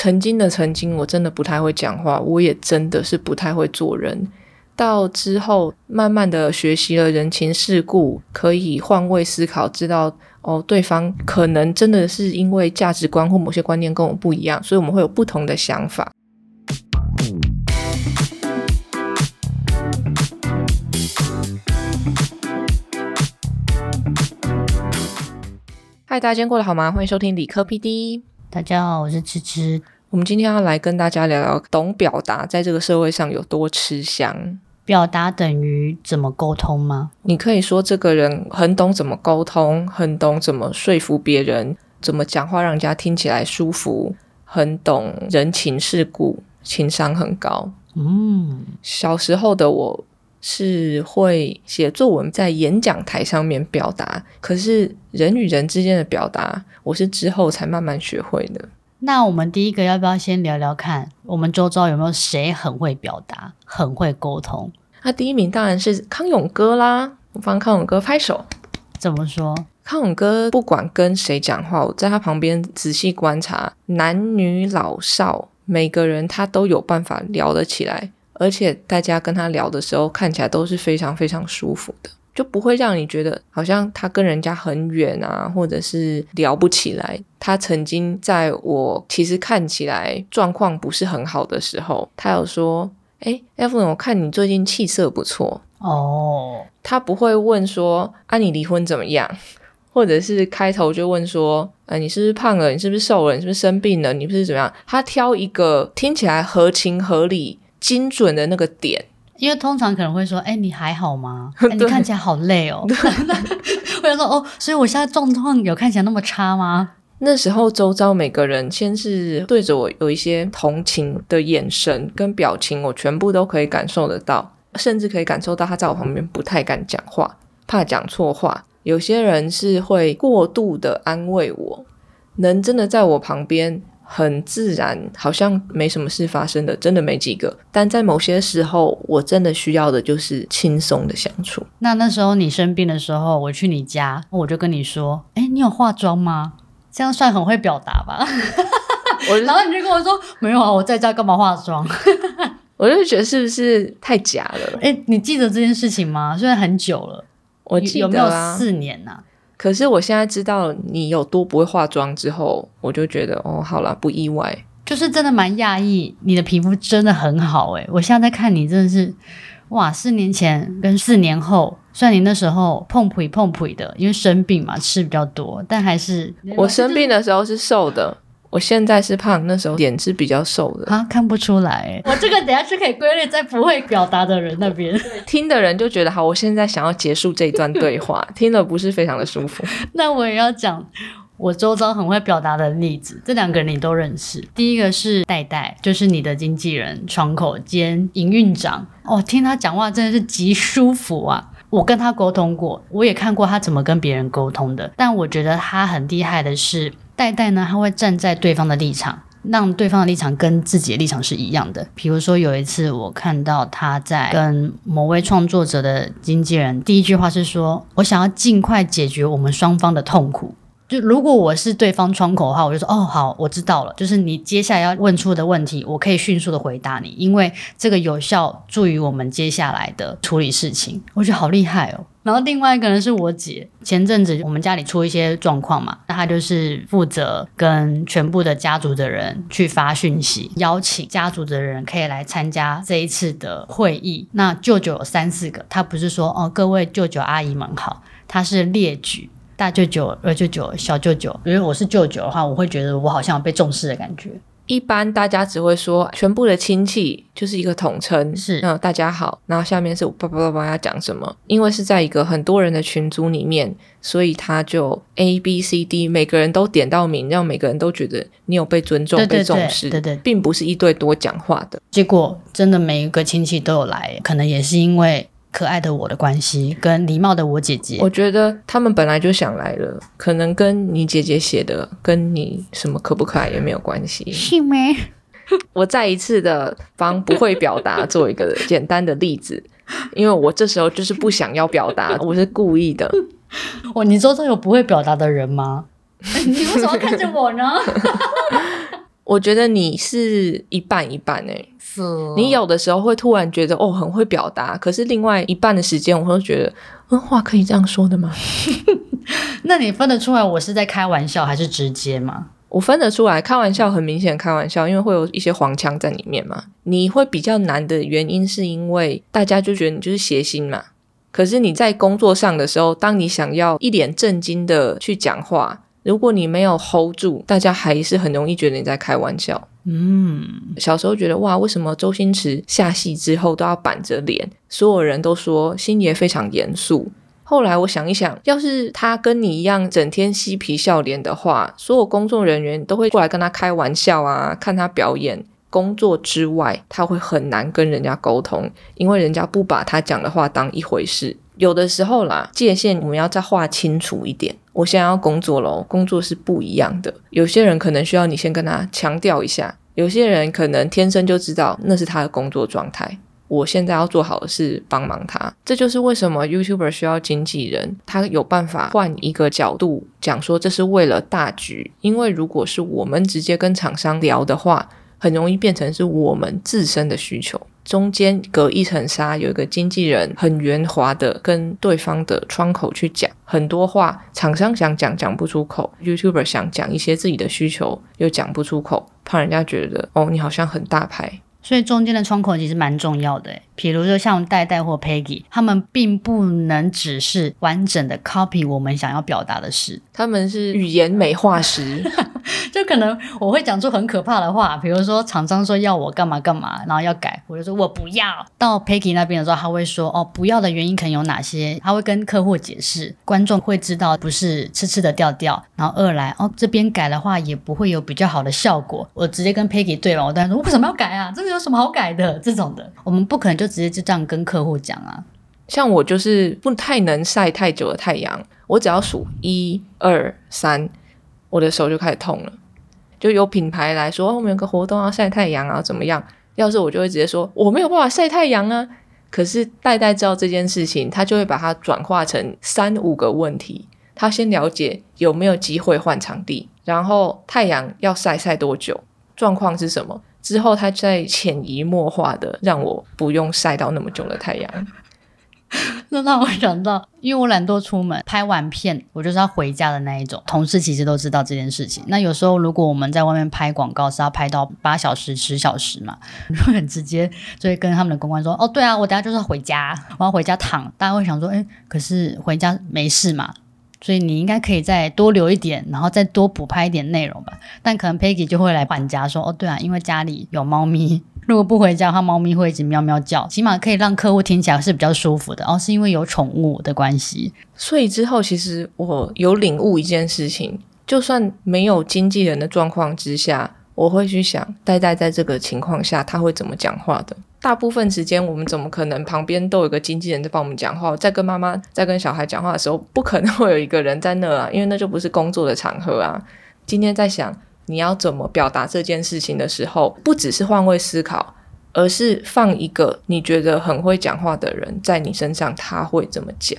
曾经的曾经，我真的不太会讲话，我也真的是不太会做人。到之后，慢慢的学习了人情世故，可以换位思考，知道哦，对方可能真的是因为价值观或某些观念跟我不一样，所以我们会有不同的想法。嗨，大家今天过得好吗？欢迎收听理科 PD。大家好，我是芝芝。我们今天要来跟大家聊聊，懂表达在这个社会上有多吃香。表达等于怎么沟通吗？你可以说这个人很懂怎么沟通，很懂怎么说服别人，怎么讲话让人家听起来舒服，很懂人情世故，情商很高。嗯，小时候的我是会写作文，在演讲台上面表达，可是人与人之间的表达，我是之后才慢慢学会的。那我们第一个要不要先聊聊看，我们周遭有没有谁很会表达、很会沟通？那第一名当然是康永哥啦！我帮康永哥拍手。怎么说？康永哥不管跟谁讲话，我在他旁边仔细观察，男女老少每个人他都有办法聊得起来，而且大家跟他聊的时候，看起来都是非常非常舒服的。就不会让你觉得好像他跟人家很远啊，或者是聊不起来。他曾经在我其实看起来状况不是很好的时候，他有说：“哎，F 我看你最近气色不错哦。”他不会问说：“啊，你离婚怎么样？” 或者是开头就问说：“呃，你是不是胖了？你是不是瘦了？你是不是生病了？你不是怎么样？”他挑一个听起来合情合理、精准的那个点。因为通常可能会说：“哎，你还好吗？你看起来好累哦。” 我想说：“哦，所以我现在状况有看起来那么差吗？”那时候周遭每个人先是对着我有一些同情的眼神跟表情，我全部都可以感受得到，甚至可以感受到他在我旁边不太敢讲话，怕讲错话。有些人是会过度的安慰我，能真的在我旁边。很自然，好像没什么事发生的，真的没几个。但在某些时候，我真的需要的就是轻松的相处。那那时候你生病的时候，我去你家，我就跟你说：“哎，你有化妆吗？”这样算很会表达吧？然后你就跟我说：“没有啊，我在家干嘛化妆？” 我就觉得是不是太假了？哎，你记得这件事情吗？虽然很久了，我记得有没有四年呐？可是我现在知道你有多不会化妆之后，我就觉得哦，好了，不意外。就是真的蛮讶异，你的皮肤真的很好诶，我现在在看你，真的是哇，四年前跟四年后，虽然你那时候碰腿碰腿的，因为生病嘛，吃比较多，但还是我生病的时候是瘦的。我现在是胖，那时候脸是比较瘦的啊，看不出来。我这个等下是可以归类在不会表达的人那边，听的人就觉得好。我现在想要结束这一段对话，听了不是非常的舒服。那我也要讲我周遭很会表达的例子，这两个人你都认识。第一个是戴戴，就是你的经纪人、窗口兼营运长。哦，听他讲话真的是极舒服啊！我跟他沟通过，我也看过他怎么跟别人沟通的。但我觉得他很厉害的是。代代呢，他会站在对方的立场，让对方的立场跟自己的立场是一样的。比如说有一次，我看到他在跟某位创作者的经纪人，第一句话是说：“我想要尽快解决我们双方的痛苦。”就如果我是对方窗口的话，我就说：“哦，好，我知道了。就是你接下来要问出的问题，我可以迅速的回答你，因为这个有效助于我们接下来的处理事情。”我觉得好厉害哦。然后另外一个人是我姐，前阵子我们家里出一些状况嘛，那她就是负责跟全部的家族的人去发讯息，邀请家族的人可以来参加这一次的会议。那舅舅有三四个，他不是说哦各位舅舅阿姨们好，他是列举大舅舅、二舅舅、小舅舅。如果我是舅舅的话，我会觉得我好像有被重视的感觉。一般大家只会说全部的亲戚就是一个统称，是那大家好，然后下面是我叭叭叭叭要讲什么？因为是在一个很多人的群组里面，所以他就 A B C D 每个人都点到名，让每个人都觉得你有被尊重、被重视，对对，并不是一对多讲话的。结果真的每一个亲戚都有来，可能也是因为。可爱的我的关系跟礼貌的我姐姐，我觉得他们本来就想来了，可能跟你姐姐写的跟你什么可不可爱也没有关系，是吗？我再一次的帮不会表达做一个简单的例子，因为我这时候就是不想要表达，我是故意的。哦你周遭有不会表达的人吗？你为什么看着我呢？我觉得你是一半一半诶、是你有的时候会突然觉得哦很会表达，可是另外一半的时间我会觉得，嗯，话可以这样说的吗？那你分得出来我是在开玩笑还是直接吗？我分得出来，开玩笑很明显开玩笑，因为会有一些黄腔在里面嘛。你会比较难的原因是因为大家就觉得你就是谐星嘛。可是你在工作上的时候，当你想要一脸正经的去讲话，如果你没有 hold 住，大家还是很容易觉得你在开玩笑。嗯，小时候觉得哇，为什么周星驰下戏之后都要板着脸？所有人都说星爷非常严肃。后来我想一想，要是他跟你一样整天嬉皮笑脸的话，所有工作人员都会过来跟他开玩笑啊，看他表演。工作之外，他会很难跟人家沟通，因为人家不把他讲的话当一回事。有的时候啦，界限我们要再画清楚一点。我现在要工作喽，工作是不一样的。有些人可能需要你先跟他强调一下，有些人可能天生就知道那是他的工作状态。我现在要做好的是帮忙他，这就是为什么 YouTuber 需要经纪人，他有办法换一个角度讲说这是为了大局。因为如果是我们直接跟厂商聊的话，很容易变成是我们自身的需求，中间隔一层纱，有一个经纪人很圆滑的跟对方的窗口去讲很多话，厂商想讲讲不出口，YouTuber 想讲一些自己的需求又讲不出口，怕人家觉得哦你好像很大牌。所以中间的窗口其实蛮重要的诶，比如说像代代或 Peggy，他们并不能只是完整的 copy 我们想要表达的事，他们是语言美化师。就可能我会讲出很可怕的话，比如说厂商说要我干嘛干嘛，然后要改，我就说我不要。到 Peggy 那边的时候，他会说哦，不要的原因可能有哪些，他会跟客户解释，观众会知道不是吃吃的调调。然后二来哦，这边改的话也不会有比较好的效果。我直接跟 Peggy 对了，我当然说为什么要改啊？这个有什么好改的？这种的，我们不可能就直接就这样跟客户讲啊。像我就是不太能晒太久的太阳，我只要数一二三，我的手就开始痛了。就有品牌来说，我们有个活动要晒太阳啊，怎么样？要是我就会直接说我没有办法晒太阳啊。可是代代知道这件事情，他就会把它转化成三五个问题。他先了解有没有机会换场地，然后太阳要晒晒多久，状况是什么？之后他再潜移默化的让我不用晒到那么久的太阳。那让我想到，因为我懒惰出门，拍完片我就是要回家的那一种。同事其实都知道这件事情。那有时候如果我们在外面拍广告是要拍到八小时、十小时嘛，就很直接就会跟他们的公关说：“哦，对啊，我等下就是要回家，我要回家躺。”大家会想说：“哎，可是回家没事嘛？”所以你应该可以再多留一点，然后再多补拍一点内容吧。但可能 Peggy 就会来管家说：“哦，对啊，因为家里有猫咪，如果不回家，它猫咪会一直喵喵叫，起码可以让客户听起来是比较舒服的。哦，是因为有宠物的关系。所以之后，其实我有领悟一件事情，就算没有经纪人的状况之下，我会去想，呆呆在这个情况下他会怎么讲话的。大部分时间，我们怎么可能旁边都有个经纪人在帮我们讲话？在跟妈妈、在跟小孩讲话的时候，不可能会有一个人在那啊，因为那就不是工作的场合啊。今天在想你要怎么表达这件事情的时候，不只是换位思考，而是放一个你觉得很会讲话的人在你身上，他会怎么讲？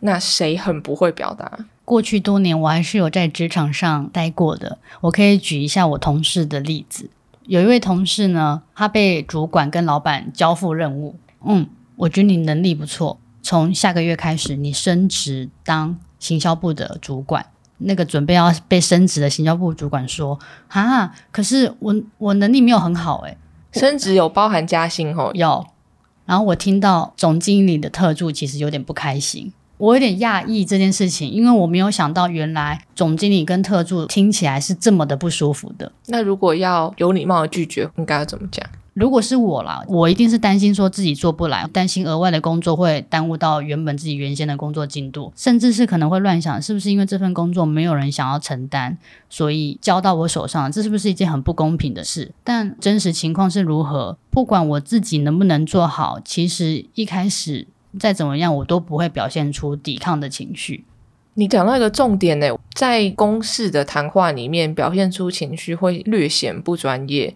那谁很不会表达？过去多年，我还是有在职场上待过的。我可以举一下我同事的例子。有一位同事呢，他被主管跟老板交付任务。嗯，我觉得你能力不错，从下个月开始，你升职当行销部的主管。那个准备要被升职的行销部主管说：“哈，可是我我能力没有很好，诶，升职有包含加薪哦，有。”然后我听到总经理的特助其实有点不开心。我有点讶异这件事情，因为我没有想到原来总经理跟特助听起来是这么的不舒服的。那如果要有礼貌的拒绝，应该要怎么讲？如果是我啦，我一定是担心说自己做不来，担心额外的工作会耽误到原本自己原先的工作进度，甚至是可能会乱想，是不是因为这份工作没有人想要承担，所以交到我手上，这是不是一件很不公平的事？但真实情况是如何，不管我自己能不能做好，其实一开始。再怎么样，我都不会表现出抵抗的情绪。你讲到一个重点呢，在公事的谈话里面表现出情绪会略显不专业。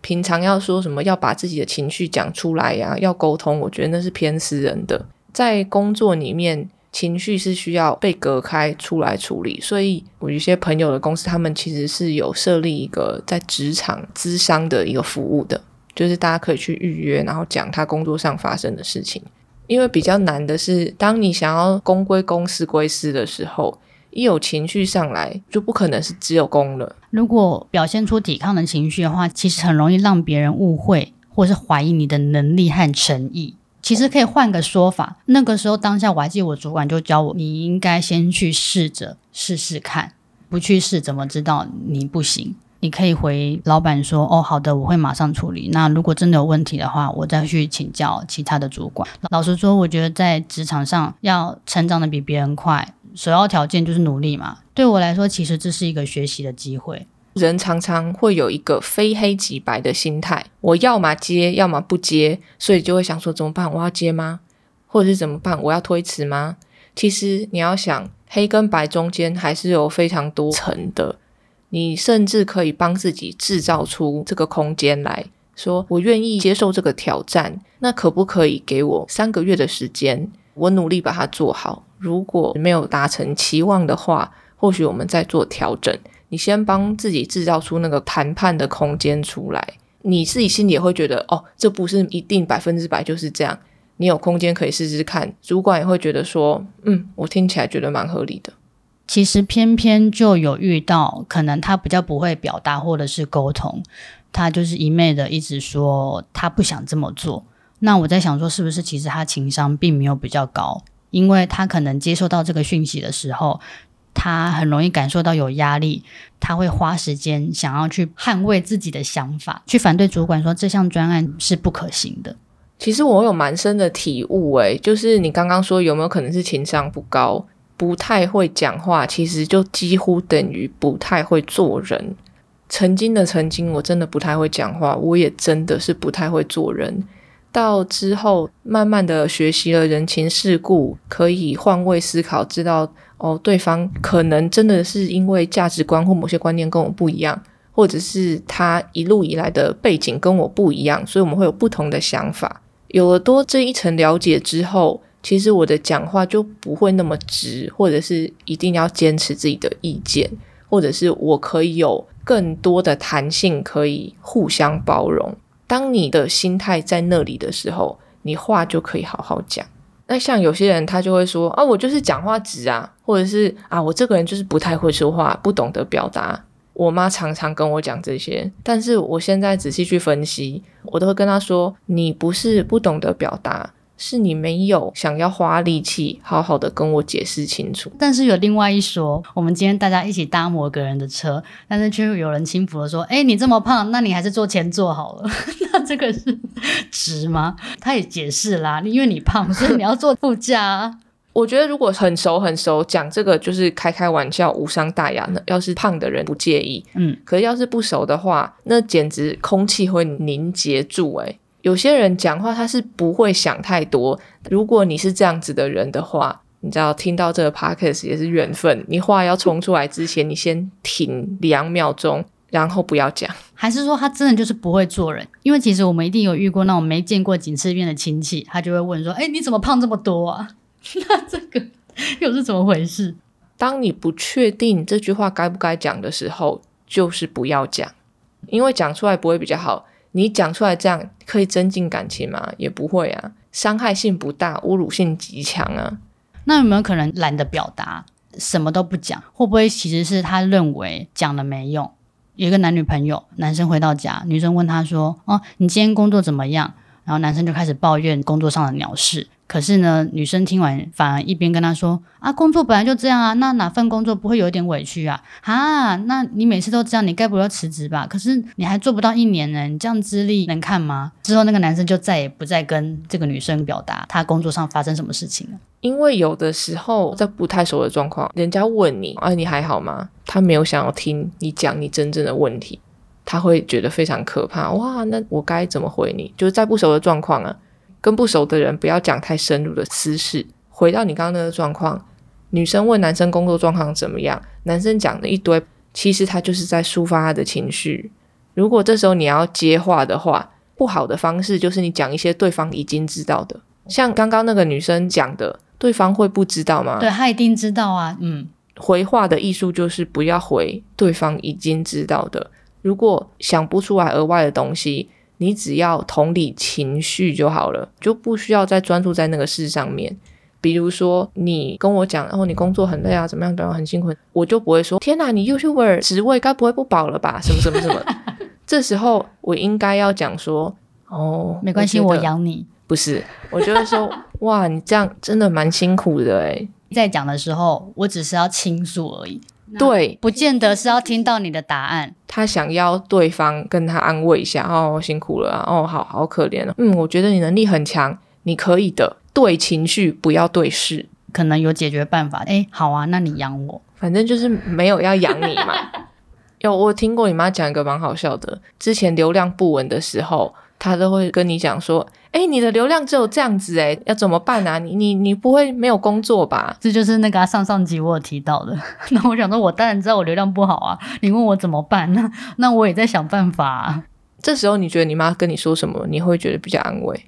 平常要说什么，要把自己的情绪讲出来呀，要沟通，我觉得那是偏私人的。在工作里面，情绪是需要被隔开出来处理。所以，我有些朋友的公司，他们其实是有设立一个在职场咨商的一个服务的，就是大家可以去预约，然后讲他工作上发生的事情。因为比较难的是，当你想要公归公，私归私的时候。一有情绪上来，就不可能是只有攻了。如果表现出抵抗的情绪的话，其实很容易让别人误会，或是怀疑你的能力和诚意。其实可以换个说法，那个时候当下我还记得我主管就教我，你应该先去试着试试看，不去试怎么知道你不行？你可以回老板说：“哦，好的，我会马上处理。那如果真的有问题的话，我再去请教其他的主管。”老实说，我觉得在职场上要成长的比别人快。首要条件就是努力嘛。对我来说，其实这是一个学习的机会。人常常会有一个非黑即白的心态，我要么接，要么不接，所以就会想说怎么办？我要接吗？或者是怎么办？我要推迟吗？其实你要想，黑跟白中间还是有非常多层的。你甚至可以帮自己制造出这个空间来说，我愿意接受这个挑战。那可不可以给我三个月的时间？我努力把它做好。如果没有达成期望的话，或许我们再做调整。你先帮自己制造出那个谈判的空间出来，你自己心里也会觉得，哦，这不是一定百分之百就是这样。你有空间可以试试看，主管也会觉得说，嗯，我听起来觉得蛮合理的。其实偏偏就有遇到，可能他比较不会表达或者是沟通，他就是一昧的一直说他不想这么做。那我在想说，是不是其实他情商并没有比较高？因为他可能接受到这个讯息的时候，他很容易感受到有压力，他会花时间想要去捍卫自己的想法，去反对主管说这项专案是不可行的。其实我有蛮深的体悟，诶，就是你刚刚说有没有可能是情商不高，不太会讲话，其实就几乎等于不太会做人。曾经的曾经，我真的不太会讲话，我也真的是不太会做人。到之后，慢慢的学习了人情世故，可以换位思考，知道哦，对方可能真的是因为价值观或某些观念跟我不一样，或者是他一路以来的背景跟我不一样，所以我们会有不同的想法。有了多这一层了解之后，其实我的讲话就不会那么直，或者是一定要坚持自己的意见，或者是我可以有更多的弹性，可以互相包容。当你的心态在那里的时候，你话就可以好好讲。那像有些人，他就会说啊，我就是讲话直啊，或者是啊，我这个人就是不太会说话，不懂得表达。我妈常常跟我讲这些，但是我现在仔细去分析，我都会跟她说，你不是不懂得表达。是你没有想要花力气好好的跟我解释清楚，但是有另外一说，我们今天大家一起搭某个人的车，但是却有人轻浮的说：“哎，你这么胖，那你还是坐前座好了。”那这个是 值吗？他也解释啦，因为你胖，所以你要坐副驾。我觉得如果很熟很熟讲这个就是开开玩笑，无伤大雅呢。要是胖的人不介意，嗯，可是要是不熟的话，那简直空气会凝结住，哎。有些人讲话他是不会想太多。如果你是这样子的人的话，你知道听到这个 podcast 也是缘分。你话要冲出来之前，你先停两秒钟，然后不要讲。还是说他真的就是不会做人？因为其实我们一定有遇过那种没见过几次面的亲戚，他就会问说：“哎，你怎么胖这么多啊？” 那这个又是怎么回事？当你不确定这句话该不该讲的时候，就是不要讲，因为讲出来不会比较好。你讲出来这样可以增进感情吗？也不会啊，伤害性不大，侮辱性极强啊。那有没有可能懒得表达，什么都不讲？会不会其实是他认为讲了没用？有一个男女朋友，男生回到家，女生问他说：“哦，你今天工作怎么样？”然后男生就开始抱怨工作上的鸟事。可是呢，女生听完反而一边跟他说：“啊，工作本来就这样啊，那哪份工作不会有点委屈啊？啊，那你每次都这样，你该不会要辞职吧？可是你还做不到一年呢，你这样资历能看吗？”之后那个男生就再也不再跟这个女生表达他工作上发生什么事情了。因为有的时候在不太熟的状况，人家问你：“啊，你还好吗？”他没有想要听你讲你真正的问题，他会觉得非常可怕。哇，那我该怎么回你？就是在不熟的状况啊。跟不熟的人不要讲太深入的私事。回到你刚刚那个状况，女生问男生工作状况怎么样，男生讲了一堆，其实他就是在抒发他的情绪。如果这时候你要接话的话，不好的方式就是你讲一些对方已经知道的，像刚刚那个女生讲的，对方会不知道吗？对他一定知道啊，嗯，回话的艺术就是不要回对方已经知道的。如果想不出来额外的东西，你只要同理情绪就好了，就不需要再专注在那个事上面。比如说，你跟我讲，然、后你工作很累啊，怎么样，怎么样，很辛苦，我就不会说，天哪，你 YouTuber 职位该不会不保了吧？什么什么什么？这时候我应该要讲说，哦，没关系，我养你。不是，我就会说，哇，你这样真的蛮辛苦的诶。在讲的时候，我只是要倾诉而已，对不见得是要听到你的答案。他想要对方跟他安慰一下，哦，辛苦了啊，哦，好好可怜哦，嗯，我觉得你能力很强，你可以的。对情绪，不要对事，可能有解决办法。哎，好啊，那你养我，反正就是没有要养你嘛。有我听过你妈讲一个蛮好笑的，之前流量不稳的时候，她都会跟你讲说，哎，你的流量只有这样子，哎，要怎么办啊？你你你不会没有工作吧？这就是那个上上集我有提到的。那我想说，我当然知道我流量不好啊。你问我怎么办？那 那我也在想办法。这时候你觉得你妈跟你说什么，你会觉得比较安慰？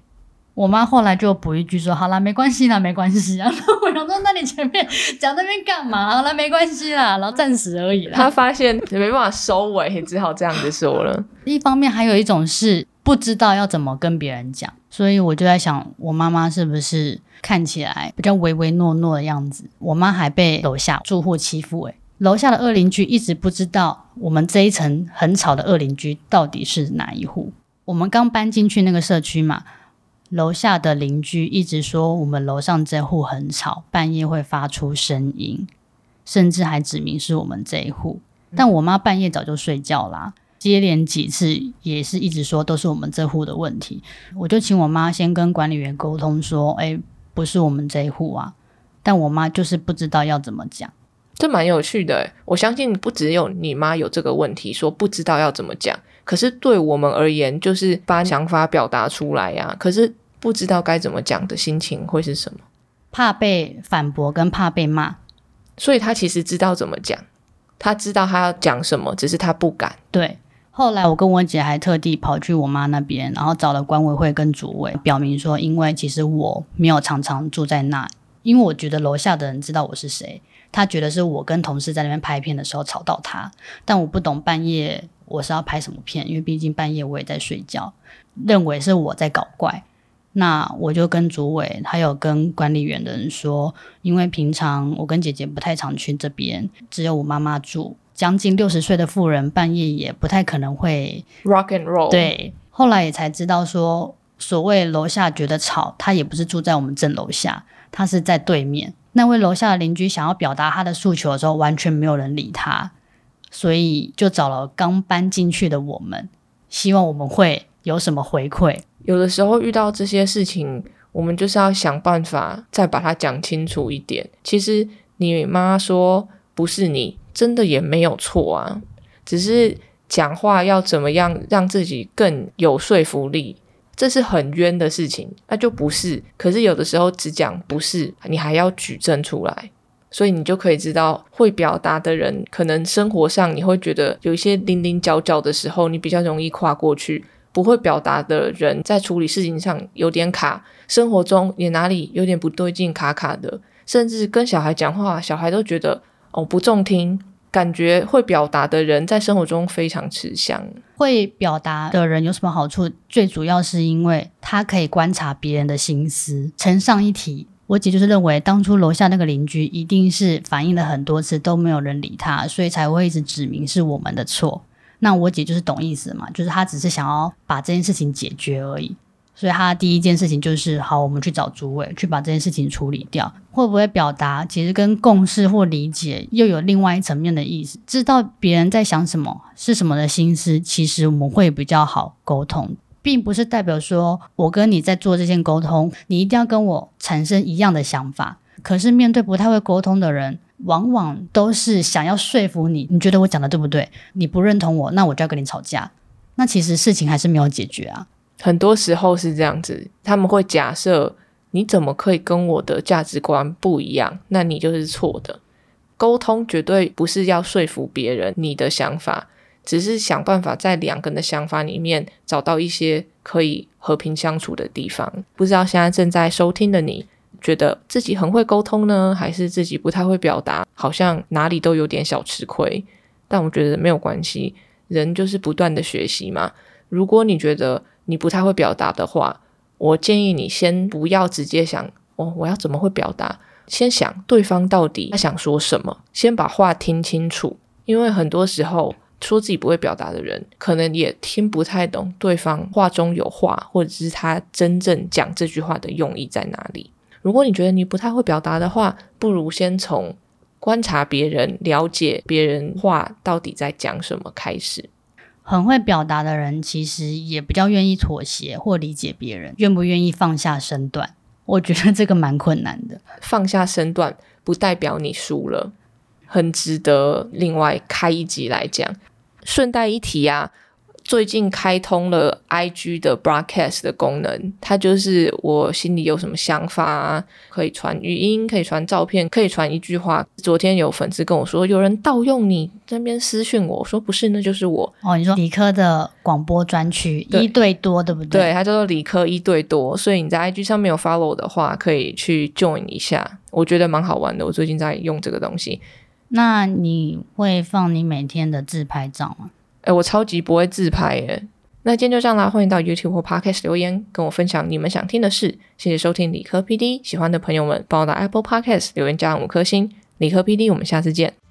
我妈后来就补一句说：“好啦，没关系啦，没关系啊。”我想说：“那你前面讲那边干嘛？”好啦，没关系啦，然后暂时而已啦。她发现没办法收尾，只好这样子说了。一方面还有一种是不知道要怎么跟别人讲，所以我就在想，我妈妈是不是看起来比较唯唯诺诺的样子？我妈还被楼下住户欺负，诶楼下的二邻居一直不知道我们这一层很吵的二邻居到底是哪一户。我们刚搬进去那个社区嘛。楼下的邻居一直说我们楼上这户很吵，半夜会发出声音，甚至还指明是我们这一户。但我妈半夜早就睡觉啦，接连几次也是一直说都是我们这户的问题。我就请我妈先跟管理员沟通说：“哎，不是我们这一户啊。”但我妈就是不知道要怎么讲，这蛮有趣的。我相信不只有你妈有这个问题，说不知道要怎么讲。可是对我们而言，就是把想法表达出来呀。可是。不知道该怎么讲的心情会是什么？怕被反驳跟怕被骂，所以他其实知道怎么讲，他知道他要讲什么，只是他不敢。对，后来我跟我姐还特地跑去我妈那边，然后找了管委会跟主委，表明说，因为其实我没有常常住在那，因为我觉得楼下的人知道我是谁，他觉得是我跟同事在那边拍片的时候吵到他，但我不懂半夜我是要拍什么片，因为毕竟半夜我也在睡觉，认为是我在搞怪。那我就跟主委还有跟管理员的人说，因为平常我跟姐姐不太常去这边，只有我妈妈住，将近六十岁的妇人半夜也不太可能会 rock and roll。对，后来也才知道说，所谓楼下觉得吵，他也不是住在我们镇楼下，他是在对面。那位楼下的邻居想要表达他的诉求的时候，完全没有人理他，所以就找了刚搬进去的我们，希望我们会有什么回馈。有的时候遇到这些事情，我们就是要想办法再把它讲清楚一点。其实你妈说不是你，真的也没有错啊，只是讲话要怎么样让自己更有说服力，这是很冤的事情，那就不是。可是有的时候只讲不是，你还要举证出来，所以你就可以知道，会表达的人，可能生活上你会觉得有一些零零角角的时候，你比较容易跨过去。不会表达的人在处理事情上有点卡，生活中也哪里有点不对劲，卡卡的，甚至跟小孩讲话，小孩都觉得哦不中听。感觉会表达的人在生活中非常吃香。会表达的人有什么好处？最主要是因为他可以观察别人的心思。承上一题，我姐就是认为当初楼下那个邻居一定是反映了很多次都没有人理他，所以才会一直指明是我们的错。那我姐就是懂意思嘛，就是她只是想要把这件事情解决而已，所以他第一件事情就是好，我们去找主委去把这件事情处理掉。会不会表达，其实跟共识或理解又有另外一层面的意思。知道别人在想什么，是什么的心思，其实我们会比较好沟通，并不是代表说我跟你在做这件沟通，你一定要跟我产生一样的想法。可是面对不太会沟通的人。往往都是想要说服你，你觉得我讲的对不对？你不认同我，那我就要跟你吵架。那其实事情还是没有解决啊。很多时候是这样子，他们会假设你怎么可以跟我的价值观不一样？那你就是错的。沟通绝对不是要说服别人你的想法，只是想办法在两个人的想法里面找到一些可以和平相处的地方。不知道现在正在收听的你。觉得自己很会沟通呢，还是自己不太会表达？好像哪里都有点小吃亏。但我觉得没有关系，人就是不断的学习嘛。如果你觉得你不太会表达的话，我建议你先不要直接想哦，我要怎么会表达？先想对方到底他想说什么，先把话听清楚。因为很多时候说自己不会表达的人，可能也听不太懂对方话中有话，或者是他真正讲这句话的用意在哪里。如果你觉得你不太会表达的话，不如先从观察别人、了解别人话到底在讲什么开始。很会表达的人，其实也比较愿意妥协或理解别人，愿不愿意放下身段？我觉得这个蛮困难的。放下身段不代表你输了。很值得另外开一集来讲。顺带一提啊，最近开通了 IG 的 Broadcast 的功能，它就是我心里有什么想法，可以传语音，可以传照片，可以传一句话。昨天有粉丝跟我说，有人盗用你那边私讯我，我说不是，那就是我。哦，你说理科的广播专区一对多，对不对？对，它叫做理科一对多。所以你在 IG 上面有 follow 的话，可以去 join 一下，我觉得蛮好玩的。我最近在用这个东西。那你会放你每天的自拍照吗？哎，我超级不会自拍耶。那今天就这样啦，欢迎到 YouTube 或 Podcast 留言跟我分享你们想听的事。谢谢收听理科 PD，喜欢的朋友们帮我到 Apple Podcast 留言加五颗星。理科 PD，我们下次见。